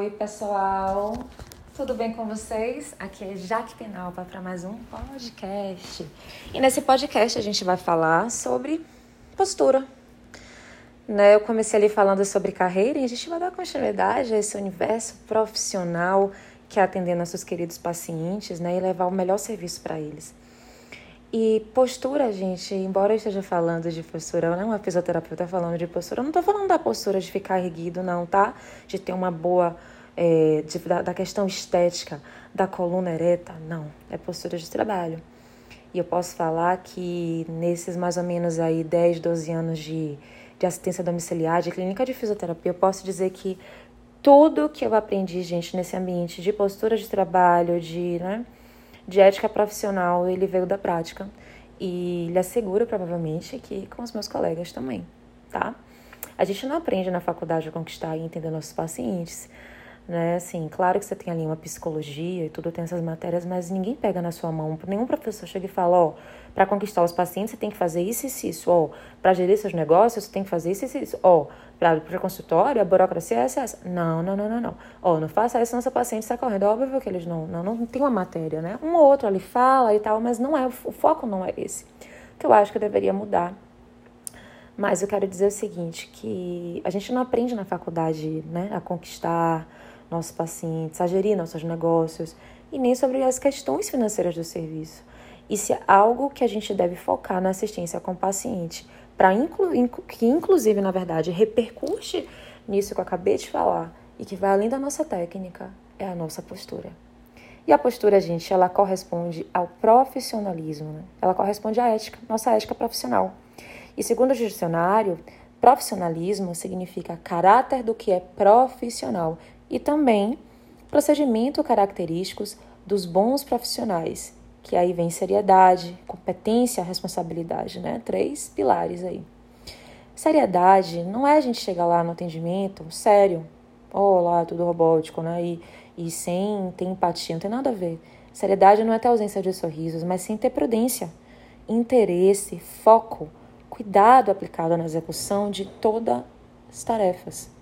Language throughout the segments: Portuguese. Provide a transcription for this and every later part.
Oi, pessoal. Tudo bem com vocês? Aqui é Jaque Penalva para mais um podcast. E nesse podcast a gente vai falar sobre postura. Né? Eu comecei ali falando sobre carreira e a gente vai dar continuidade a esse universo profissional que é atender nossos queridos pacientes né? e levar o melhor serviço para eles. E postura, gente, embora eu esteja falando de postura, eu não é uma fisioterapeuta falando de postura, eu não estou falando da postura de ficar erguido, não, tá? De ter uma boa. É, de, da, da questão estética, da coluna ereta, não. É postura de trabalho. E eu posso falar que nesses mais ou menos aí 10, 12 anos de, de assistência domiciliar, de clínica de fisioterapia, eu posso dizer que tudo que eu aprendi, gente, nesse ambiente de postura de trabalho, de, né? De ética profissional, ele veio da prática. E lhe asseguro, provavelmente, que com os meus colegas também, tá? A gente não aprende na faculdade a conquistar e entender nossos pacientes né? Assim, claro que você tem ali uma psicologia e tudo tem essas matérias, mas ninguém pega na sua mão. Nenhum professor chega e fala, ó, para conquistar os pacientes você tem que fazer isso e isso, ó, para gerir seus negócios você tem que fazer isso e isso, ó, para o consultório, a burocracia é essa, essa. Não, não, não, não, não. Ó, não faça isso, senão seu paciente está correndo. Óbvio que eles não, não, não tem uma matéria, né? Um ou outro ali fala e tal, mas não é, o foco não é esse. Que eu acho que deveria mudar. Mas eu quero dizer o seguinte, que a gente não aprende na faculdade, né, a conquistar nossos pacientes, a gerir nossos negócios e nem sobre as questões financeiras do serviço. Isso é algo que a gente deve focar na assistência com o paciente, para inclu que inclusive, na verdade, repercute nisso que eu acabei de falar e que vai além da nossa técnica, é a nossa postura. E a postura, gente, ela corresponde ao profissionalismo, né? ela corresponde à ética, nossa ética profissional. E segundo o dicionário, profissionalismo significa caráter do que é profissional e também procedimentos característicos dos bons profissionais, que aí vem seriedade, competência, responsabilidade, né? Três pilares aí. Seriedade não é a gente chegar lá no atendimento sério, ó lá, tudo robótico, né? E, e sem ter empatia, não tem nada a ver. Seriedade não é ter ausência de sorrisos, mas sim ter prudência, interesse, foco, cuidado aplicado na execução de todas as tarefas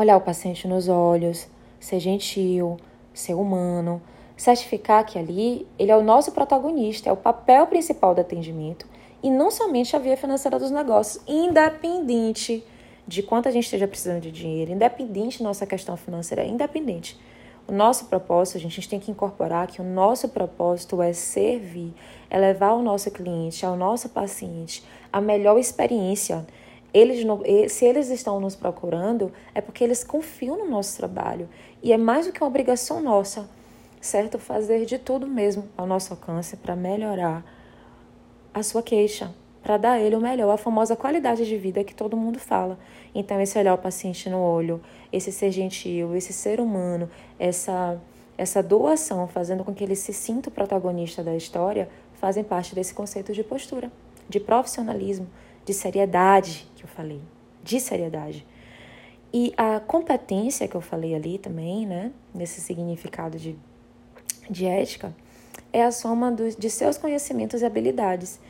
olhar o paciente nos olhos, ser gentil, ser humano, certificar que ali ele é o nosso protagonista, é o papel principal do atendimento e não somente a via financeira dos negócios, independente de quanto a gente esteja precisando de dinheiro, independente da nossa questão financeira, independente. O nosso propósito, a gente tem que incorporar que o nosso propósito é servir, é levar ao nosso cliente, ao nosso paciente, a melhor experiência eles se eles estão nos procurando, é porque eles confiam no nosso trabalho. E é mais do que uma obrigação nossa, certo? Fazer de tudo mesmo ao nosso alcance para melhorar a sua queixa, para dar a ele o melhor, a famosa qualidade de vida que todo mundo fala. Então, esse olhar o paciente no olho, esse ser gentil, esse ser humano, essa, essa doação, fazendo com que ele se sinta o protagonista da história, fazem parte desse conceito de postura, de profissionalismo de seriedade que eu falei, de seriedade. E a competência que eu falei ali também, né, nesse significado de, de ética, é a soma do, de seus conhecimentos e habilidades.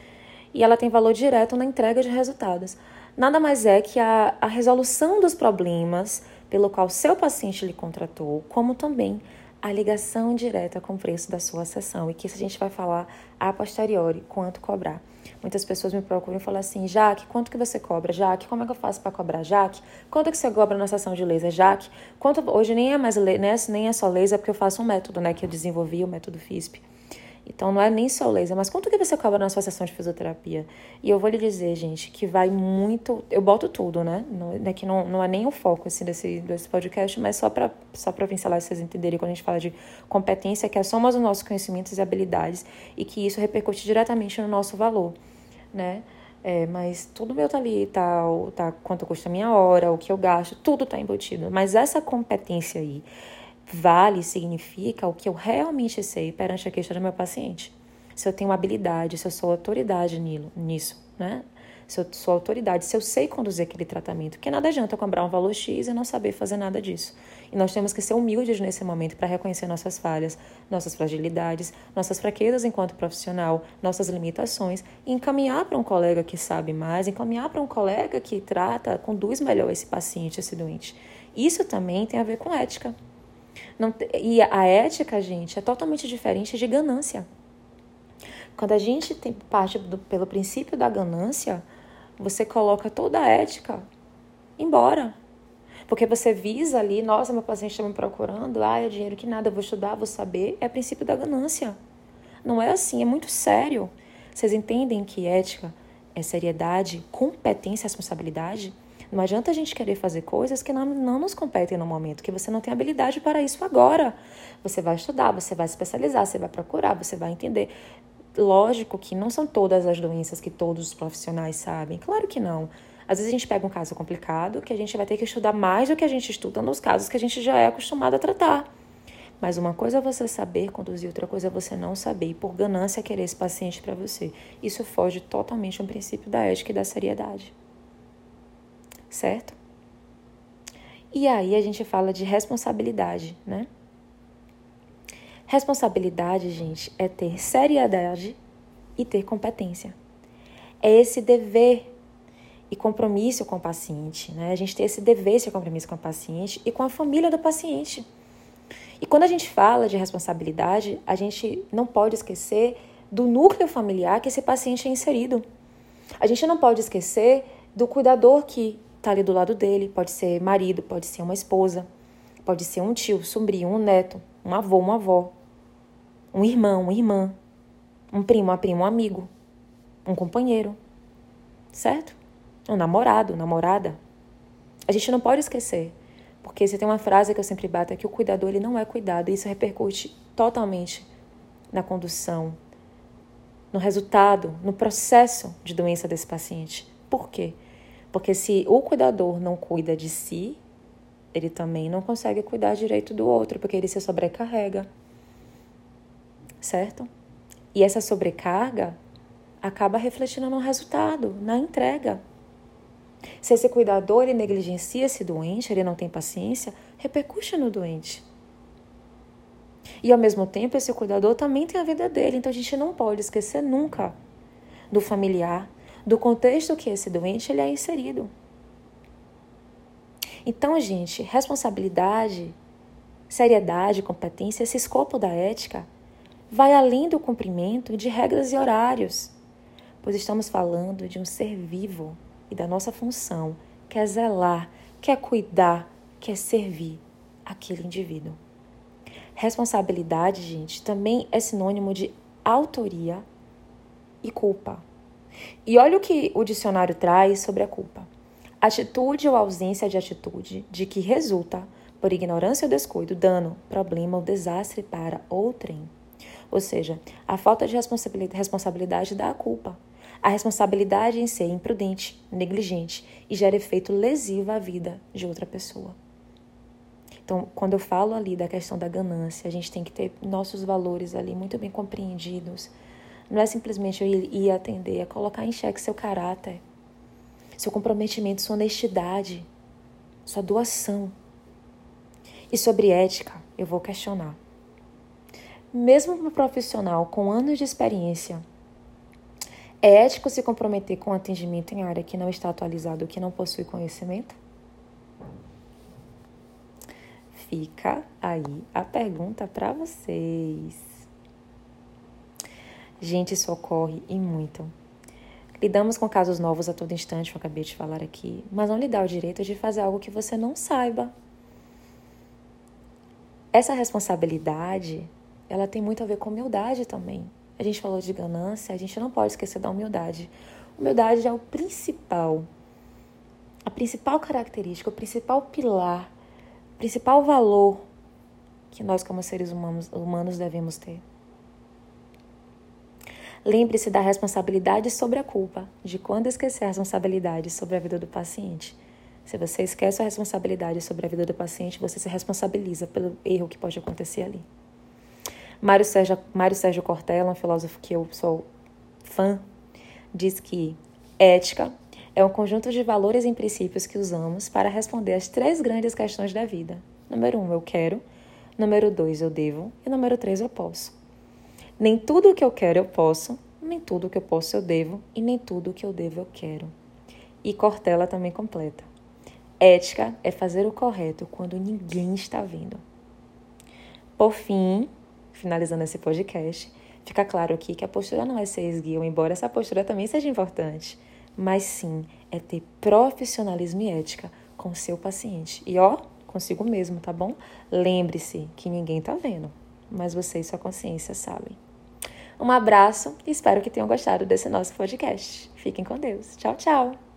E ela tem valor direto na entrega de resultados. Nada mais é que a, a resolução dos problemas pelo qual seu paciente lhe contratou, como também a ligação direta com o preço da sua sessão. E que isso a gente vai falar a posteriori, quanto cobrar. Muitas pessoas me procuram e falam assim, Jaque, quanto que você cobra? Jaque, como é que eu faço para cobrar? Jaque, quanto que você cobra na sessão de laser? Jaque, quanto... Hoje nem é mais né, nem é só laser, porque eu faço um método, né, que eu desenvolvi, o método FISP. Então não é nem só laser, mas quanto que você cobra na sua sessão de fisioterapia? E eu vou lhe dizer, gente, que vai muito. Eu boto tudo, né? Não, é que não, não é nem o foco assim, desse, desse podcast, mas só para só pincelar vocês entenderem quando a gente fala de competência, que é a soma dos nossos conhecimentos e habilidades, e que isso repercute diretamente no nosso valor, né? É, mas tudo meu tá ali, tá, tá quanto custa a minha hora, o que eu gasto, tudo tá embutido. Mas essa competência aí, Vale significa o que eu realmente sei perante a queixa do meu paciente. Se eu tenho habilidade, se eu sou autoridade nisso, né? se eu sou autoridade, se eu sei conduzir aquele tratamento. Porque nada adianta eu um valor X e não saber fazer nada disso. E nós temos que ser humildes nesse momento para reconhecer nossas falhas, nossas fragilidades, nossas fraquezas enquanto profissional, nossas limitações, e encaminhar para um colega que sabe mais, encaminhar para um colega que trata, conduz melhor esse paciente, esse doente. Isso também tem a ver com ética. Não, e a ética, gente, é totalmente diferente de ganância. Quando a gente tem parte do, pelo princípio da ganância, você coloca toda a ética embora. Porque você visa ali, nossa, meu paciente está me procurando, ah, é dinheiro que nada, eu vou estudar, vou saber. É princípio da ganância. Não é assim, é muito sério. Vocês entendem que ética é seriedade, competência responsabilidade? Não adianta a gente querer fazer coisas que não, não nos competem no momento, que você não tem habilidade para isso agora. Você vai estudar, você vai especializar, você vai procurar, você vai entender. Lógico que não são todas as doenças que todos os profissionais sabem, claro que não. Às vezes a gente pega um caso complicado que a gente vai ter que estudar mais do que a gente estuda nos casos que a gente já é acostumado a tratar. Mas uma coisa é você saber conduzir, outra coisa é você não saber e por ganância querer esse paciente para você. Isso foge totalmente ao princípio da ética e da seriedade. Certo? E aí a gente fala de responsabilidade, né? Responsabilidade, gente, é ter seriedade e ter competência. É esse dever e compromisso com o paciente, né? A gente tem esse dever, esse compromisso com o paciente e com a família do paciente. E quando a gente fala de responsabilidade, a gente não pode esquecer do núcleo familiar que esse paciente é inserido. A gente não pode esquecer do cuidador que está ali do lado dele, pode ser marido, pode ser uma esposa, pode ser um tio, sobrinho, um neto, um avô, uma avó, um irmão, uma irmã, um primo, uma prima, um amigo, um companheiro, certo? um namorado, namorada. A gente não pode esquecer, porque você tem uma frase que eu sempre bato, é que o cuidador ele não é cuidado, e isso repercute totalmente na condução, no resultado, no processo de doença desse paciente. Por quê? Porque se o cuidador não cuida de si, ele também não consegue cuidar direito do outro, porque ele se sobrecarrega. Certo? E essa sobrecarga acaba refletindo no resultado, na entrega. Se esse cuidador ele negligencia esse doente, ele não tem paciência, repercute no doente. E ao mesmo tempo, esse cuidador também tem a vida dele, então a gente não pode esquecer nunca do familiar, do contexto que esse doente ele é inserido. Então, gente, responsabilidade, seriedade, competência, esse escopo da ética vai além do cumprimento de regras e horários, pois estamos falando de um ser vivo e da nossa função, que é zelar, que é cuidar, que é servir aquele indivíduo. Responsabilidade, gente, também é sinônimo de autoria e culpa. E olha o que o dicionário traz sobre a culpa: atitude ou ausência de atitude de que resulta, por ignorância ou descuido, dano, problema ou desastre para outrem. Ou seja, a falta de responsabilidade dá a culpa. A responsabilidade em ser imprudente, negligente e gera efeito lesivo à vida de outra pessoa. Então, quando eu falo ali da questão da ganância, a gente tem que ter nossos valores ali muito bem compreendidos. Não é simplesmente eu ir atender, é colocar em xeque seu caráter, seu comprometimento, sua honestidade, sua doação. E sobre ética, eu vou questionar. Mesmo para um profissional com anos de experiência é ético se comprometer com atendimento em área que não está atualizado que não possui conhecimento? Fica aí a pergunta para vocês. Gente, isso ocorre e muito. Lidamos com casos novos a todo instante, eu acabei de falar aqui, mas não lhe dá o direito de fazer algo que você não saiba. Essa responsabilidade, ela tem muito a ver com humildade também. A gente falou de ganância, a gente não pode esquecer da humildade. Humildade é o principal, a principal característica, o principal pilar, o principal valor que nós, como seres humanos, humanos devemos ter. Lembre-se da responsabilidade sobre a culpa, de quando esquecer a responsabilidade sobre a vida do paciente. Se você esquece a responsabilidade sobre a vida do paciente, você se responsabiliza pelo erro que pode acontecer ali. Mário Sérgio, Mário Sérgio Cortella, um filósofo que eu sou fã, diz que Ética é um conjunto de valores e princípios que usamos para responder às três grandes questões da vida. Número um, eu quero. Número dois, eu devo. E número três, eu posso. Nem tudo o que eu quero eu posso, nem tudo o que eu posso eu devo, e nem tudo o que eu devo eu quero. E Cortella também completa. Ética é fazer o correto quando ninguém está vendo. Por fim, finalizando esse podcast, fica claro aqui que a postura não é ser esguio, embora essa postura também seja importante, mas sim é ter profissionalismo e ética com seu paciente. E ó, consigo mesmo, tá bom? Lembre-se que ninguém tá vendo, mas você e sua consciência sabem. Um abraço e espero que tenham gostado desse nosso podcast. Fiquem com Deus. Tchau, tchau!